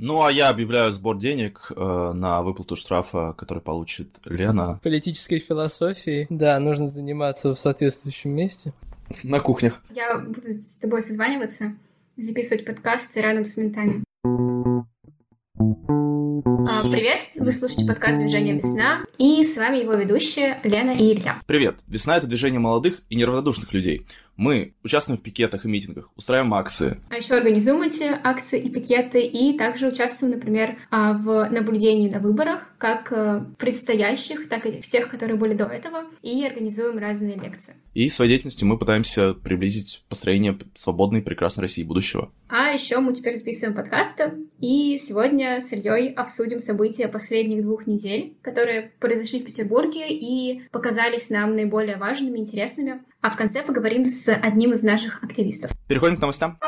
Ну, а я объявляю сбор денег э, на выплату штрафа, который получит Лена. Политической философией, да, нужно заниматься в соответствующем месте. На кухнях. Я буду с тобой созваниваться, записывать подкасты рядом с ментами. А, привет! Вы слушаете подкаст «Движение Весна», и с вами его ведущие Лена и Илья. Привет! Весна — это движение молодых и неравнодушных людей. Мы участвуем в пикетах и митингах, устраиваем акции. А еще организуем эти акции и пикеты, и также участвуем, например, а, в наблюдении на выборах, как э, предстоящих, так и в тех, которые были до этого, и организуем разные лекции. И своей деятельностью мы пытаемся приблизить построение свободной и прекрасной России будущего. А еще мы теперь записываем подкасты, и сегодня с Ильей обсудим события последних двух недель, которые произошли в Петербурге и показались нам наиболее важными, интересными. А в конце поговорим с одним из наших активистов. Переходим к новостям.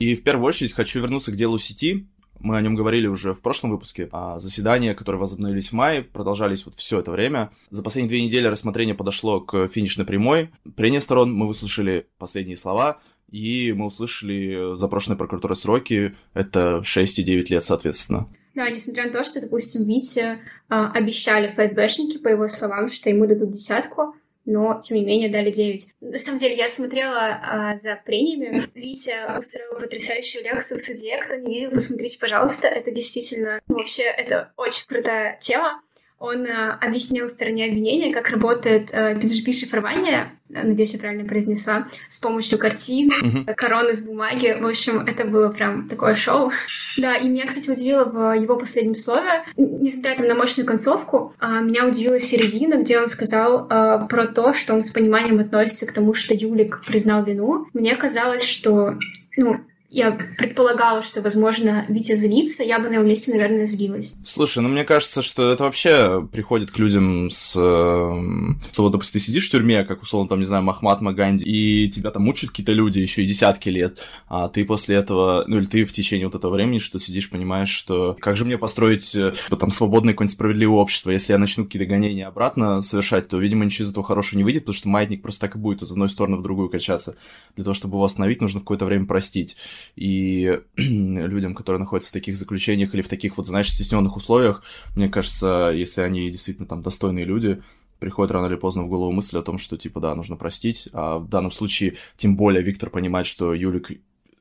И в первую очередь хочу вернуться к делу сети. Мы о нем говорили уже в прошлом выпуске. А заседания, которые возобновились в мае, продолжались вот все это время. За последние две недели рассмотрение подошло к финишной прямой. Прения сторон мы выслушали последние слова, и мы услышали запрошенные прокуратурой сроки. Это 6 и 9 лет, соответственно. Да, несмотря на то, что, допустим, Вите э, обещали ФСБшники, по его словам, что ему дадут десятку, но, тем не менее, дали 9. На самом деле, я смотрела а, за прениями. Витя устроил потрясающую лекцию в суде. Кто не видел, посмотрите, пожалуйста. Это действительно... Ну, вообще, это очень крутая тема. Он а, объяснил стороне обвинения, как работает а, PGP-шифрование надеюсь, я правильно произнесла, с помощью картин, mm-hmm. корон из бумаги. В общем, это было прям такое шоу. Да, и меня, кстати, удивило в его последнем слове, несмотря там на мощную концовку, а, меня удивила середина, где он сказал а, про то, что он с пониманием относится к тому, что Юлик признал вину. Мне казалось, что ну, я предполагала, что, возможно, Витя злится, я бы на его месте, наверное, злилась. Слушай, ну мне кажется, что это вообще приходит к людям с... Эм, что вот, допустим, ты сидишь в тюрьме, как, условно, там, не знаю, Махмат Маганди, и тебя там мучают какие-то люди еще и десятки лет, а ты после этого, ну или ты в течение вот этого времени, что сидишь, понимаешь, что как же мне построить э, там свободное какое-нибудь справедливое общество, если я начну какие-то гонения обратно совершать, то, видимо, ничего из этого хорошего не выйдет, потому что маятник просто так и будет из одной стороны в другую качаться. Для того, чтобы его остановить, нужно в какое-то время простить и людям, которые находятся в таких заключениях или в таких вот, знаешь, стесненных условиях, мне кажется, если они действительно там достойные люди, приходит рано или поздно в голову мысль о том, что, типа, да, нужно простить. А в данном случае, тем более, Виктор понимает, что Юлик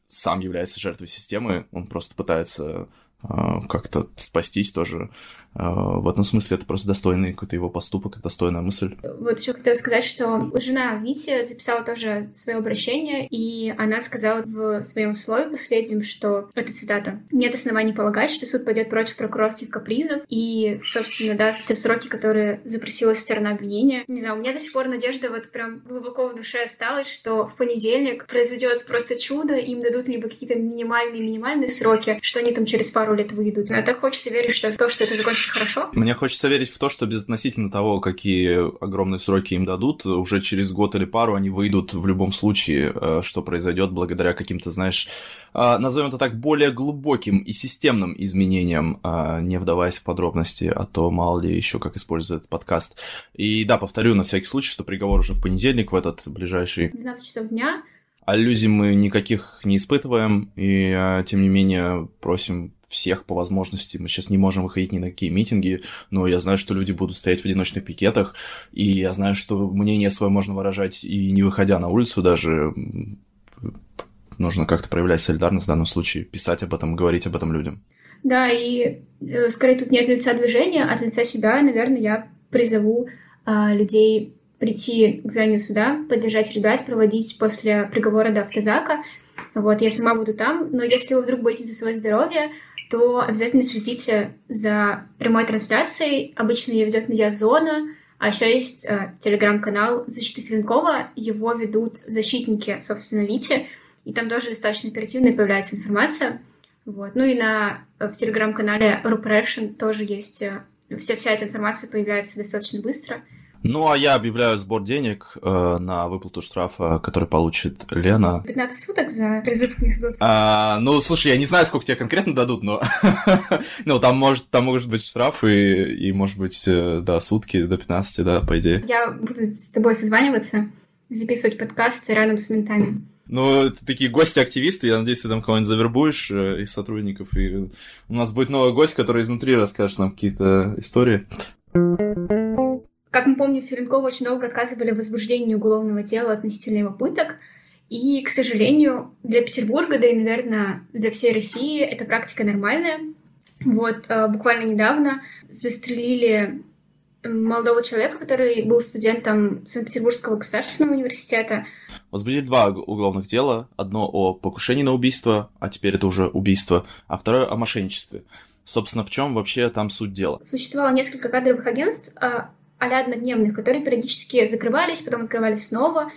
сам является жертвой системы, он просто пытается а, как-то спастись тоже. А, в этом смысле это просто достойный какой-то его поступок, достойная мысль. Вот еще хотела сказать, что жена Вити записала тоже свое обращение, и она сказала в своем слове последнем, что, это цитата, «Нет оснований полагать, что суд пойдет против прокурорских капризов и, собственно, даст те сроки, которые запросила сторона обвинения». Не знаю, у меня до сих пор надежда вот прям глубоко в душе осталась, что в понедельник произойдет просто чудо, им дадут либо какие-то минимальные-минимальные сроки, что они там через пару лет выйдут. А так хочется верить, что то, что это закончится хорошо. Мне хочется верить в то, что безотносительно того, какие огромные сроки им дадут, уже через год или пару они выйдут в любом случае, э, что произойдет благодаря каким-то, знаешь, э, назовем это так, более глубоким и системным изменениям, э, не вдаваясь в подробности, а то мало ли еще как использует этот подкаст. И да, повторю на всякий случай, что приговор уже в понедельник, в этот ближайший... 12 часов дня. Аллюзий мы никаких не испытываем, и тем не менее просим всех по возможности. Мы сейчас не можем выходить ни на какие митинги, но я знаю, что люди будут стоять в одиночных пикетах, и я знаю, что мнение свое можно выражать и не выходя на улицу даже. Нужно как-то проявлять солидарность в данном случае, писать об этом, говорить об этом людям. Да, и э, скорее тут нет лица движения, а от лица себя, наверное, я призову а, людей прийти к зданию суда, поддержать ребят, проводить после приговора до автозака. Вот, я сама буду там, но если вы вдруг боитесь за свое здоровье, то обязательно следите за прямой трансляцией. Обычно ее ведет медиазона, а еще есть э, телеграм-канал «Защита Филинкова». Его ведут защитники, собственно, Вити, и там тоже достаточно оперативно появляется информация. Вот. Ну и на, в телеграм-канале Rupression тоже есть... Э, вся, вся эта информация появляется достаточно быстро. Ну, а я объявляю сбор денег э, на выплату штрафа, который получит Лена. 15 суток за призыв к несогласию. А, ну, слушай, я не знаю, сколько тебе конкретно дадут, но... ну, там может, там может быть штраф и, и, может быть, э, да, сутки до 15, да, по идее. Я буду с тобой созваниваться, записывать подкасты рядом с ментами. Ну, это такие гости-активисты, я надеюсь, ты там кого-нибудь завербуешь э, из сотрудников, и у нас будет новый гость, который изнутри расскажет нам какие-то истории. Как мы помним, Филинкову очень долго отказывали в возбуждении уголовного дела относительно его пыток, и, к сожалению, для Петербурга, да и, наверное, для всей России эта практика нормальная. Вот, э, буквально недавно застрелили молодого человека, который был студентом Санкт-Петербургского государственного университета. Возбудили два уголовных дела. Одно о покушении на убийство, а теперь это уже убийство, а второе о мошенничестве. Собственно, в чем вообще там суть дела? Существовало несколько кадровых агентств, а однодневных, которые периодически закрывались, потом открывались снова.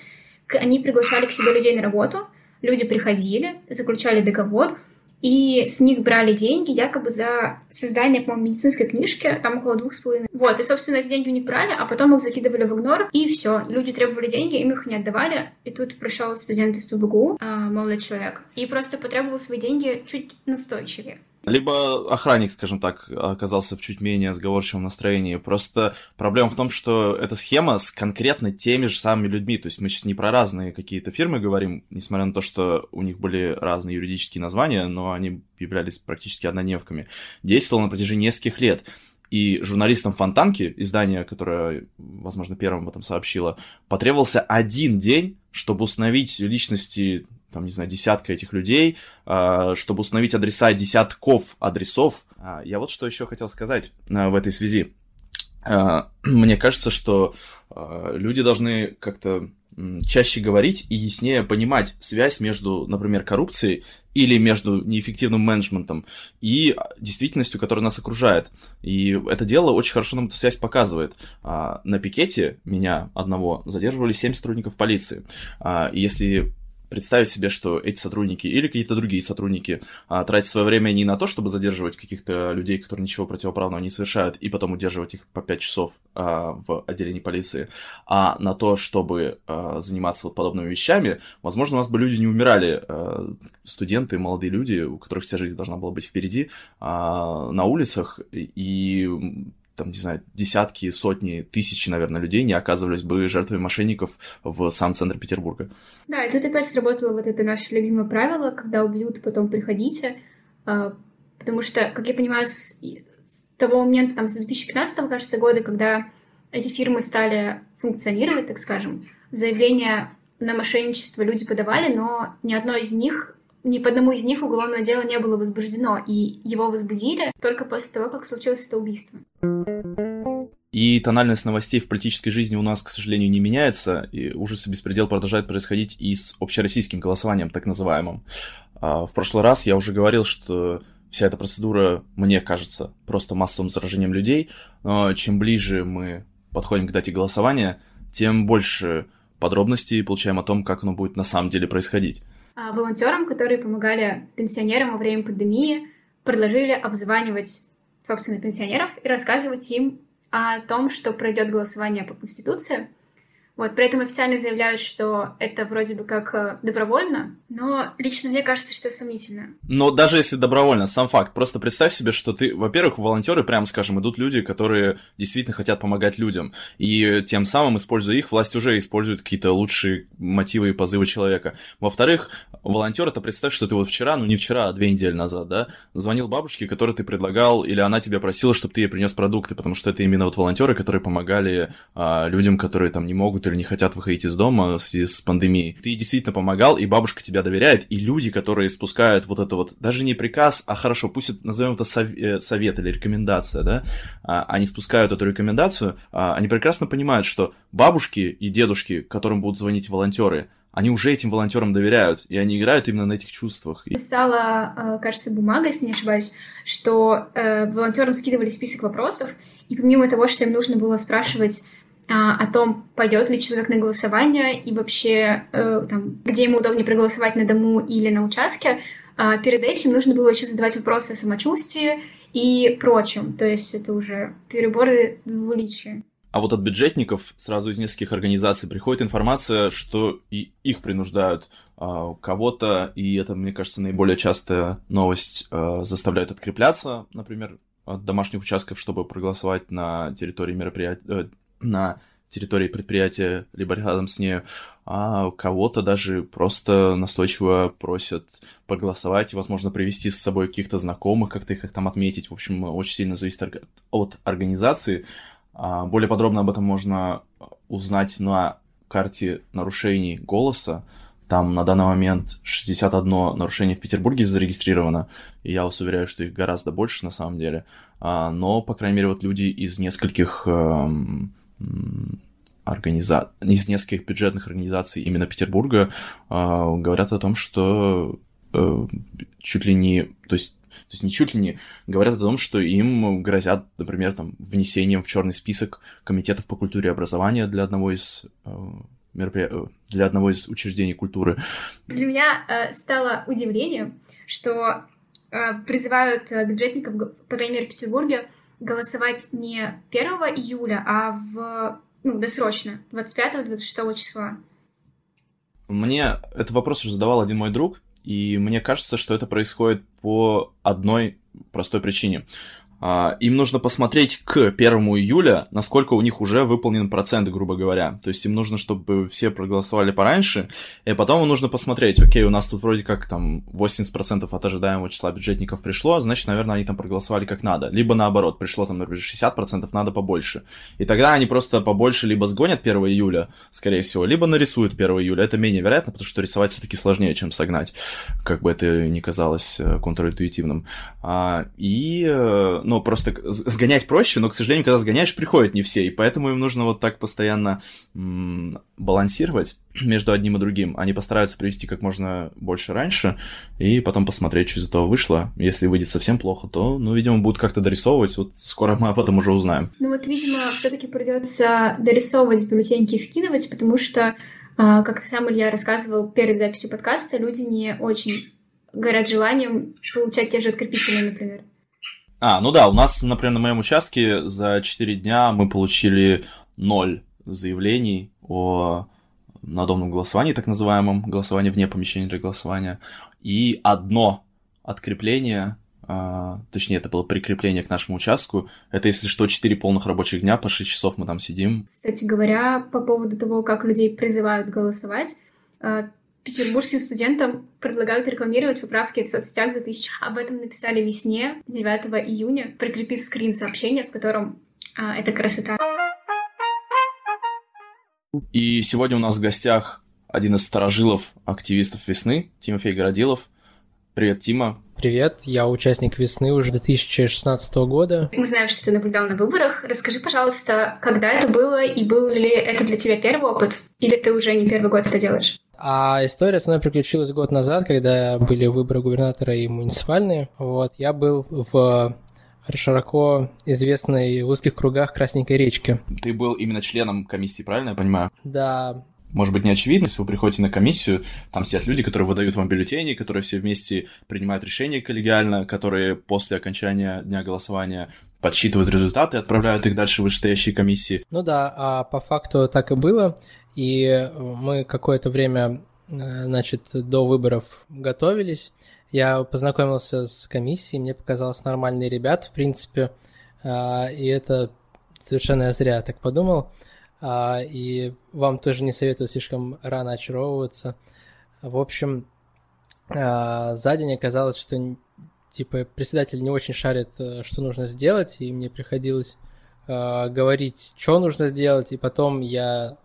Они приглашали к себе людей на работу, люди приходили, заключали договор, и с них брали деньги якобы за создание, по-моему, медицинской книжки, там около двух с половиной. Вот, и, собственно, эти деньги них брали, а потом их закидывали в игнор, и все. Люди требовали деньги, им их не отдавали, и тут пришел студент из ПБГУ, а, молодой человек, и просто потребовал свои деньги чуть настойчивее. Либо охранник, скажем так, оказался в чуть менее сговорчивом настроении. Просто проблема в том, что эта схема с конкретно теми же самыми людьми. То есть мы сейчас не про разные какие-то фирмы говорим, несмотря на то, что у них были разные юридические названия, но они являлись практически однодневками. Действовал на протяжении нескольких лет. И журналистам Фонтанки, издание, которое, возможно, первым об этом сообщило, потребовался один день, чтобы установить личности там, не знаю, десятка этих людей, а, чтобы установить адреса десятков адресов. А, я вот что еще хотел сказать а, в этой связи. Мне кажется, что люди должны как-то чаще говорить и яснее понимать связь между, например, коррупцией или между неэффективным менеджментом и действительностью, которая нас окружает. И это дело очень хорошо нам эту связь показывает. На пикете меня одного задерживали 7 сотрудников полиции. И если представить себе, что эти сотрудники или какие-то другие сотрудники а, тратят свое время не на то, чтобы задерживать каких-то людей, которые ничего противоправного не совершают, и потом удерживать их по 5 часов а, в отделении полиции, а на то, чтобы а, заниматься вот подобными вещами, возможно, у нас бы люди не умирали, а, студенты, молодые люди, у которых вся жизнь должна была быть впереди, а, на улицах, и там, не знаю, десятки, сотни, тысячи, наверное, людей не оказывались бы жертвами мошенников в самом центре Петербурга. Да, и тут опять сработало вот это наше любимое правило, когда убьют, потом приходите, а, потому что, как я понимаю, с, с того момента, там, с 2015, кажется, года, когда эти фирмы стали функционировать, так скажем, заявления на мошенничество люди подавали, но ни одно из них ни по одному из них уголовное дело не было возбуждено, и его возбудили только после того, как случилось это убийство. И тональность новостей в политической жизни у нас, к сожалению, не меняется, и ужасы беспредел продолжает происходить и с общероссийским голосованием, так называемым. А, в прошлый раз я уже говорил, что вся эта процедура, мне кажется, просто массовым заражением людей, но чем ближе мы подходим к дате голосования, тем больше подробностей получаем о том, как оно будет на самом деле происходить. А волонтерам, которые помогали пенсионерам во время пандемии, предложили обзванивать собственно пенсионеров и рассказывать им о том, что пройдет голосование по Конституции – вот, при этом официально заявляют, что это вроде бы как э, добровольно, но лично мне кажется, что сомнительно. Но даже если добровольно, сам факт, просто представь себе, что ты, во-первых, волонтеры, прямо скажем, идут люди, которые действительно хотят помогать людям, и тем самым, используя их, власть уже использует какие-то лучшие мотивы и позывы человека. Во-вторых, волонтер, это представь, что ты вот вчера, ну не вчера, а две недели назад, да, звонил бабушке, которой ты предлагал, или она тебе просила, чтобы ты ей принес продукты, потому что это именно вот волонтеры, которые помогали а, людям, которые там не могут или не хотят выходить из дома в связи с пандемией. Ты действительно помогал, и бабушка тебя доверяет, и люди, которые спускают вот это вот, даже не приказ, а хорошо, пусть это, назовем это сов, э, совет или рекомендация, да, а, они спускают эту рекомендацию, а, они прекрасно понимают, что бабушки и дедушки, которым будут звонить волонтеры, они уже этим волонтерам доверяют, и они играют именно на этих чувствах. Писала, э, кажется, бумага, если не ошибаюсь, что э, волонтерам скидывали список вопросов, и помимо того, что им нужно было спрашивать а, о том, пойдет ли человек на голосование и вообще, э, там, где ему удобнее проголосовать на дому или на участке, а перед этим нужно было еще задавать вопросы о самочувствии и прочем. То есть это уже переборы двуличия. А вот от бюджетников сразу из нескольких организаций приходит информация, что и их принуждают а, кого-то, и это, мне кажется, наиболее частая новость, а, заставляют открепляться, например, от домашних участков, чтобы проголосовать на территории мероприятия, э, на территории предприятия, либо рядом с ней, а кого-то даже просто настойчиво просят проголосовать возможно, привести с собой каких-то знакомых, как-то их там отметить. В общем, очень сильно зависит от организации. А, более подробно об этом можно узнать на карте нарушений голоса. Там на данный момент 61 нарушение в Петербурге зарегистрировано, и я вас уверяю, что их гораздо больше на самом деле. А, но, по крайней мере, вот люди из нескольких эм, организа... из нескольких бюджетных организаций именно Петербурга э, говорят о том, что э, чуть ли не, то есть то есть не чуть ли не говорят о том, что им грозят, например, там, внесением в черный список комитетов по культуре и образованию для одного из э, меропри... Э, для одного из учреждений культуры. Для меня э, стало удивлением, что э, призывают э, бюджетников, по крайней мере, в Петербурге, голосовать не 1 июля, а в ну, досрочно, 25-26 числа. Мне этот вопрос уже задавал один мой друг, и мне кажется, что это происходит по одной простой причине. А, им нужно посмотреть к 1 июля, насколько у них уже выполнен процент, грубо говоря. То есть им нужно, чтобы все проголосовали пораньше, и потом им нужно посмотреть, окей, у нас тут вроде как там 80% от ожидаемого числа бюджетников пришло, значит, наверное, они там проголосовали как надо. Либо наоборот, пришло там, например, 60%, надо побольше. И тогда они просто побольше либо сгонят 1 июля, скорее всего, либо нарисуют 1 июля. Это менее вероятно, потому что рисовать все-таки сложнее, чем согнать, как бы это ни казалось э, контринтуитивным. А, и, ну, ну, просто сгонять проще, но, к сожалению, когда сгоняешь, приходят не все, и поэтому им нужно вот так постоянно м- балансировать между одним и другим. Они постараются привести как можно больше раньше, и потом посмотреть, что из этого вышло. Если выйдет совсем плохо, то, ну, видимо, будут как-то дорисовывать, вот скоро мы об этом уже узнаем. Ну вот, видимо, все таки придется дорисовывать бюллетеньки и вкидывать, потому что, а, как ты сам, Илья, рассказывал перед записью подкаста, люди не очень горят желанием получать те же открепители, например. А, ну да, у нас, например, на моем участке за 4 дня мы получили ноль заявлений о надомном голосовании, так называемом, голосовании вне помещения для голосования, и одно открепление, а, точнее, это было прикрепление к нашему участку. Это, если что, 4 полных рабочих дня, по 6 часов мы там сидим. Кстати говоря, по поводу того, как людей призывают голосовать, а, петербургским студентам предлагают рекламировать поправки в соцсетях за тысячу. Об этом написали весне, 9 июня, прикрепив скрин сообщения, в котором а, эта красота. И сегодня у нас в гостях один из старожилов, активистов весны, Тимофей Городилов. Привет, Тима. Привет, я участник весны уже 2016 года. Мы знаем, что ты наблюдал на выборах. Расскажи, пожалуйста, когда это было и был ли это для тебя первый опыт? Или ты уже не первый год это делаешь? А история со мной приключилась год назад, когда были выборы губернатора и муниципальные. Вот, я был в широко известной в узких кругах Красненькой речки. Ты был именно членом комиссии, правильно я понимаю? Да, может быть, не очевидно, если вы приходите на комиссию, там сидят люди, которые выдают вам бюллетени, которые все вместе принимают решения коллегиально, которые после окончания дня голосования подсчитывают результаты и отправляют их дальше в вышестоящие комиссии. Ну да, а по факту так и было. И мы какое-то время, э, значит, до выборов готовились. Я познакомился с комиссией, мне показалось нормальные ребята, в принципе, а, и это совершенно зря так подумал. А, и вам тоже не советую слишком рано очаровываться. В общем, а, за день оказалось, что типа председатель не очень шарит, э, что нужно сделать, и мне приходилось говорить, что нужно сделать, и потом я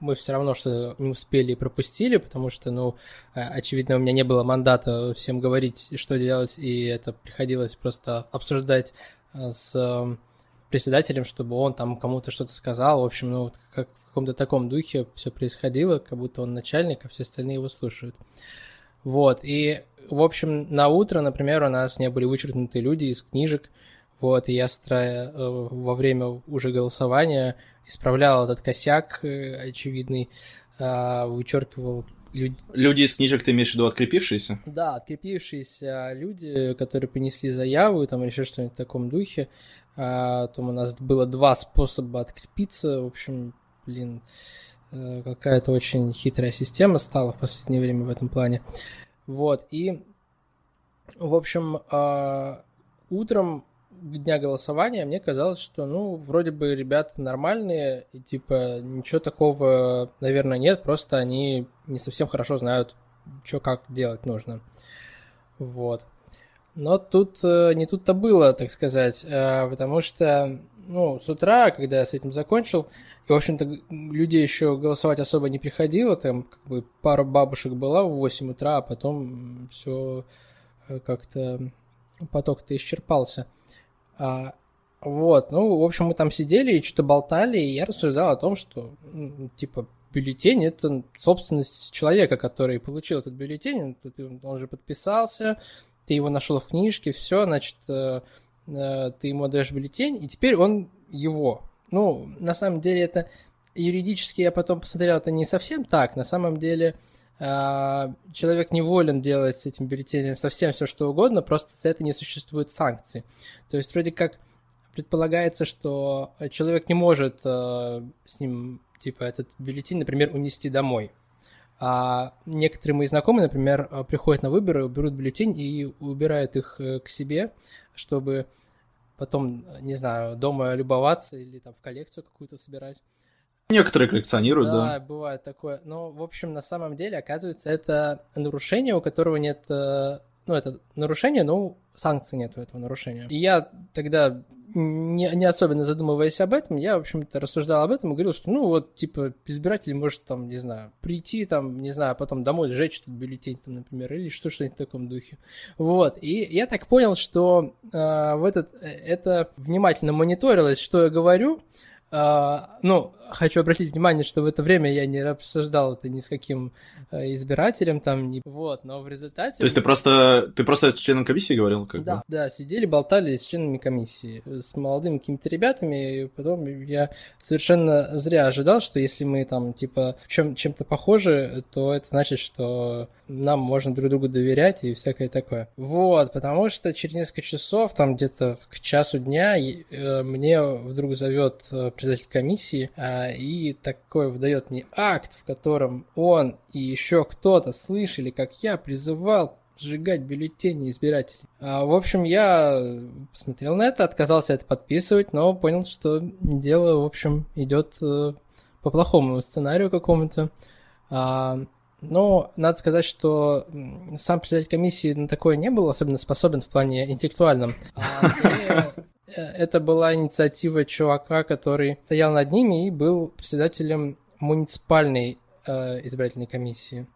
мы все равно что не успели и пропустили, потому что, ну, э, очевидно, у меня не было мандата всем говорить, что делать, и это приходилось просто обсуждать э, с эм, председателем, чтобы он там кому-то что-то сказал. В общем, ну, как в каком-то таком духе все происходило, как будто он начальник, а все остальные его слушают. Вот, и, в общем, на утро, например, у нас не были вычеркнуты люди из книжек, вот, и я с утра э, во время уже голосования исправлял этот косяк э, очевидный, а, вычеркивал люди. Люди из книжек ты имеешь в виду открепившиеся? Да, открепившиеся люди, которые принесли заяву, там решили что-нибудь в таком духе. А, там у нас было два способа открепиться. В общем, блин, э, какая-то очень хитрая система стала в последнее время в этом плане. Вот, и, в общем, а, утром дня голосования мне казалось, что, ну, вроде бы ребята нормальные, и, типа, ничего такого, наверное, нет, просто они не совсем хорошо знают, что как делать нужно. Вот. Но тут э, не тут-то было, так сказать, э, потому что, ну, с утра, когда я с этим закончил, и, в общем-то, людей еще голосовать особо не приходило, там, как бы, пара бабушек была в 8 утра, а потом все э, как-то поток-то исчерпался. А, вот, ну, в общем, мы там сидели и что-то болтали, и я рассуждал о том, что, ну, типа, бюллетень – это собственность человека, который получил этот бюллетень, он же подписался, ты его нашел в книжке, все, значит, э, ты ему отдаешь бюллетень, и теперь он его. Ну, на самом деле это юридически я потом посмотрел, это не совсем так. На самом деле а, человек не волен делать с этим бюллетенем совсем все, что угодно, просто за это не существует санкций. То есть вроде как предполагается, что человек не может а, с ним, типа, этот бюллетень, например, унести домой. А некоторые мои знакомые, например, а, приходят на выборы, берут бюллетень и убирают их э, к себе, чтобы потом, не знаю, дома любоваться или там в коллекцию какую-то собирать. Некоторые коллекционируют, да. Да, бывает такое. Но, в общем, на самом деле, оказывается, это нарушение, у которого нет... Э, ну, это нарушение, но санкций нет у этого нарушения. И я тогда не, не особенно задумываясь об этом, я, в общем-то, рассуждал об этом и говорил, что, ну, вот, типа, избиратель может, там, не знаю, прийти, там, не знаю, потом домой сжечь этот бюллетень, там, например, или что, что-нибудь в таком духе. Вот, и я так понял, что э, в этот, э, это внимательно мониторилось, что я говорю, а, ну, хочу обратить внимание, что в это время я не обсуждал это ни с каким э, избирателем там, не... вот, но в результате... То есть ты просто, ты просто с членом комиссии говорил? Как да, бы? да, сидели, болтали с членами комиссии, с молодыми какими-то ребятами, и потом я совершенно зря ожидал, что если мы там, типа, в чем чем-то похожи, то это значит, что нам можно друг другу доверять и всякое такое. Вот, потому что через несколько часов, там где-то к часу дня, э, мне вдруг зовет э, председатель комиссии а, и такой выдает мне акт, в котором он и еще кто-то слышали, как я призывал сжигать бюллетени избирателей. А, в общем, я посмотрел на это, отказался это подписывать, но понял, что дело, в общем, идет э, по плохому сценарию какому-то. А, но надо сказать, что сам председатель комиссии на такое не был особенно способен в плане интеллектуальном. А э, это была инициатива чувака, который стоял над ними и был председателем муниципальной э, избирательной комиссии,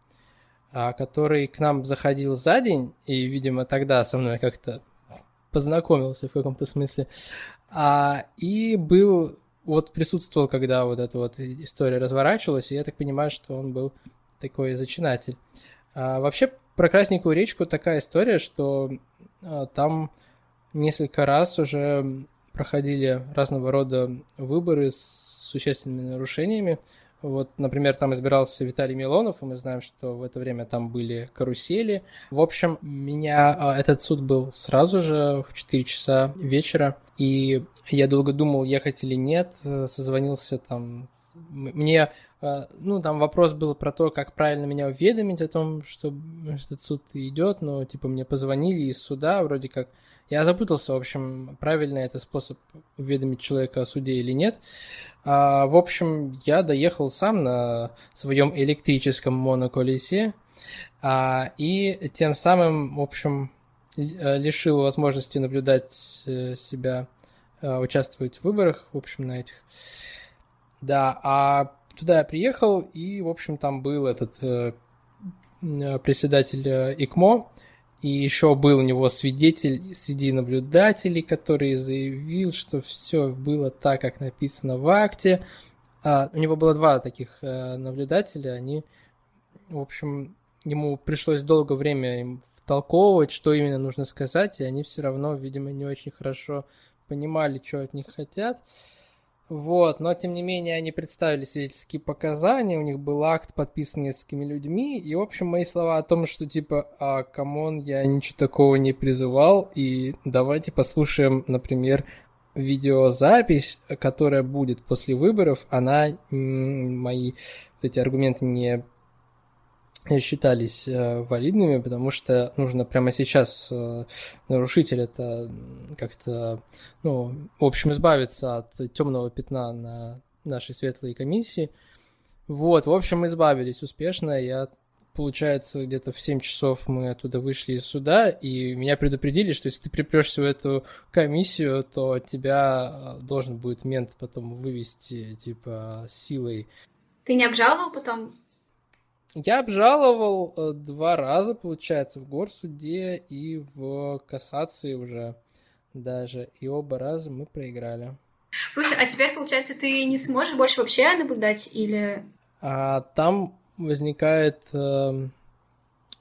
э, который к нам заходил за день и, видимо, тогда со мной как-то познакомился в каком-то смысле, а, и был вот присутствовал, когда вот эта вот история разворачивалась, и я так понимаю, что он был такой зачинатель. А, вообще, про Красненькую речку такая история, что а, там несколько раз уже проходили разного рода выборы с существенными нарушениями. Вот, например, там избирался Виталий Милонов, и мы знаем, что в это время там были карусели. В общем, меня а, этот суд был сразу же в 4 часа вечера, и я долго думал, ехать или нет, созвонился там мне, э, ну, там вопрос был про то, как правильно меня уведомить о том, что этот суд идет, но, типа, мне позвонили из суда, вроде как, я запутался, в общем, правильно это способ уведомить человека о суде или нет. А, в общем, я доехал сам на своем электрическом моноколесе, а, и тем самым, в общем, э, лишил возможности наблюдать э, себя, участвовать в выборах, в общем, на этих да, а туда я приехал, и, в общем, там был этот э, э председатель э, ИКМО, и еще был у него свидетель среди наблюдателей, который заявил, что все было так, как написано в акте. А, у него было два таких э, наблюдателя, они, в общем, ему пришлось долгое время им втолковывать, что именно нужно сказать, и они все равно, видимо, не очень хорошо понимали, что от них хотят. Вот, но тем не менее они представили свидетельские показания, у них был акт, подписан несколькими людьми, и, в общем, мои слова о том, что, типа, а, come on, я ничего такого не призывал, и давайте послушаем, например, видеозапись, которая будет после выборов, она мои вот эти аргументы не считались э, валидными, потому что нужно прямо сейчас э, нарушитель это как-то, ну, в общем, избавиться от темного пятна на нашей светлой комиссии. Вот, в общем, избавились успешно. Я, получается, где-то в 7 часов мы оттуда вышли из суда, и меня предупредили, что если ты припрешься в эту комиссию, то тебя э, должен будет мент потом вывести, типа, силой. Ты не обжаловал потом я обжаловал э, два раза, получается, в горсуде и в кассации уже даже. И оба раза мы проиграли. Слушай, а теперь, получается, ты не сможешь больше вообще наблюдать или... А, там возникает... Э,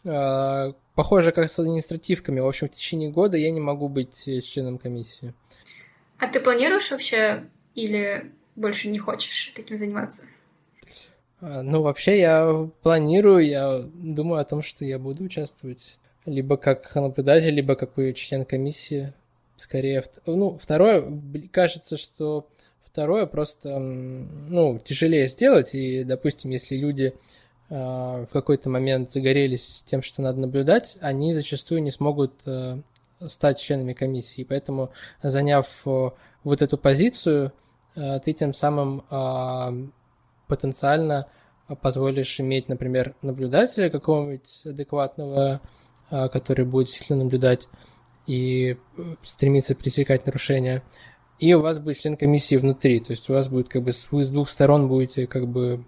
э, похоже, как с административками. В общем, в течение года я не могу быть членом комиссии. А ты планируешь вообще или больше не хочешь таким заниматься? А, ну, вообще, я планирую, я думаю о том, что я буду участвовать либо как наблюдатель, либо как член комиссии. Скорее, ну, второе, кажется, что второе просто, ну, тяжелее сделать, и, допустим, если люди э, в какой-то момент загорелись тем, что надо наблюдать, они зачастую не смогут э, стать членами комиссии, поэтому, заняв э, вот эту позицию, э, ты тем самым э, потенциально позволишь иметь, например, наблюдателя какого-нибудь адекватного, а, который будет действительно наблюдать и э, стремиться пресекать нарушения. И у вас будет член комиссии внутри, то есть у вас будет как бы вы с двух сторон будете как бы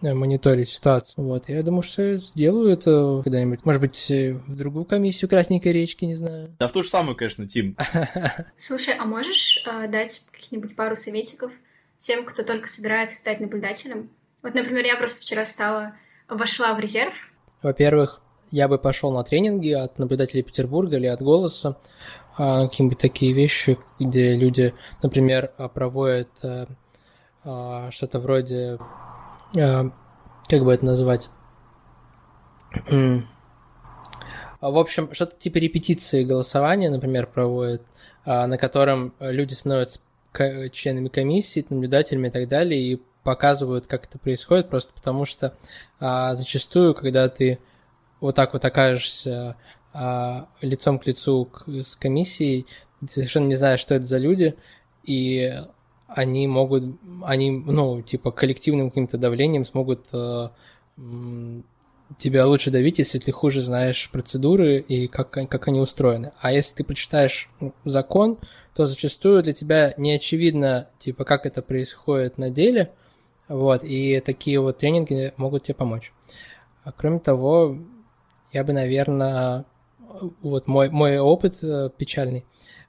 э, мониторить ситуацию. Вот, я думаю, что сделаю это когда-нибудь. Может быть, э, в другую комиссию Красненькой речки, не знаю. Да в ту же самую, конечно, Тим. Слушай, а можешь э, дать каких-нибудь пару советиков тем, кто только собирается стать наблюдателем. Вот, например, я просто вчера стала, вошла в резерв. Во-первых, я бы пошел на тренинги от наблюдателей Петербурга или от «Голоса», а, какие-нибудь такие вещи, где люди, например, а, проводят а, что-то вроде, как бы это назвать, в общем, что-то типа репетиции голосования, например, проводят, на котором люди становятся членами комиссии, наблюдателями и так далее, и показывают, как это происходит, просто потому что а, зачастую, когда ты вот так вот окажешься а, лицом к лицу к, с комиссией, ты совершенно не знаешь, что это за люди, и они могут, они, ну, типа, коллективным каким-то давлением смогут а, тебя лучше давить, если ты хуже знаешь процедуры и как, как они устроены. А если ты прочитаешь ну, закон, то зачастую для тебя не очевидно, типа, как это происходит на деле, вот, и такие вот тренинги могут тебе помочь. А кроме того, я бы, наверное, вот мой, мой опыт э, печальный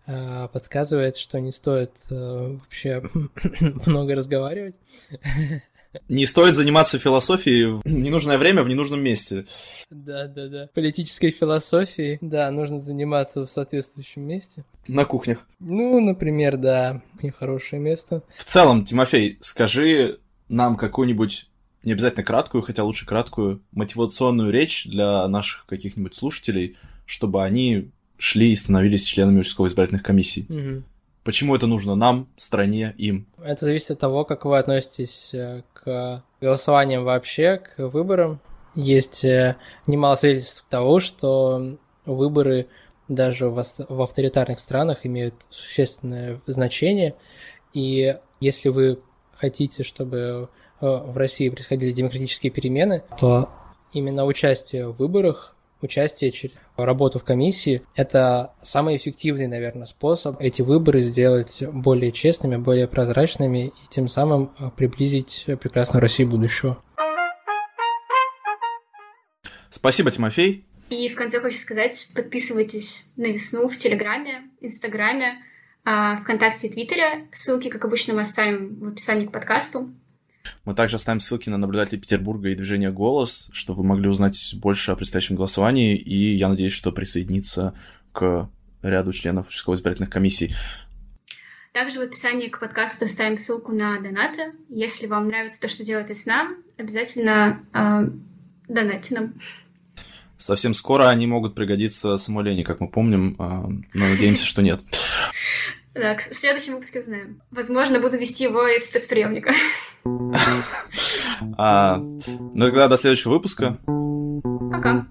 э, подсказывает, что не стоит э, вообще много разговаривать. Не стоит заниматься философией в ненужное время в ненужном месте. Да, да, да. Политической философией, да, нужно заниматься в соответствующем месте. На кухнях. Ну, например, да, нехорошее место. В целом, Тимофей, скажи нам какую-нибудь не обязательно краткую, хотя лучше краткую, мотивационную речь для наших каких-нибудь слушателей, чтобы они шли и становились членами участковых избирательных комиссий. Угу. Почему это нужно нам, стране, им? Это зависит от того, как вы относитесь э, к голосованиям вообще, к выборам. Есть э, немало свидетельств того, что выборы даже в, авторитарных странах имеют существенное значение. И если вы хотите, чтобы э, в России происходили демократические перемены, то именно участие в выборах участие через работу в комиссии – это самый эффективный, наверное, способ эти выборы сделать более честными, более прозрачными и тем самым э, приблизить прекрасную Россию будущего. Спасибо, Тимофей. И в конце хочу сказать, подписывайтесь на весну в Телеграме, Инстаграме, а, ВКонтакте и Твиттере. Ссылки, как обычно, мы оставим в описании к подкасту. Мы также оставим ссылки на наблюдателей Петербурга и движение «Голос», чтобы вы могли узнать больше о предстоящем голосовании, и я надеюсь, что присоединиться к ряду членов участковых избирательных комиссий. Также в описании к подкасту оставим ссылку на донаты. Если вам нравится то, что делает СНА, обязательно э, донатьте нам. Совсем скоро они могут пригодиться самолене, как мы помним, э, но надеемся, что нет. Да, в следующем выпуске узнаем. Возможно, буду вести его из спецприемника. А, ну тогда до следующего выпуска. Пока.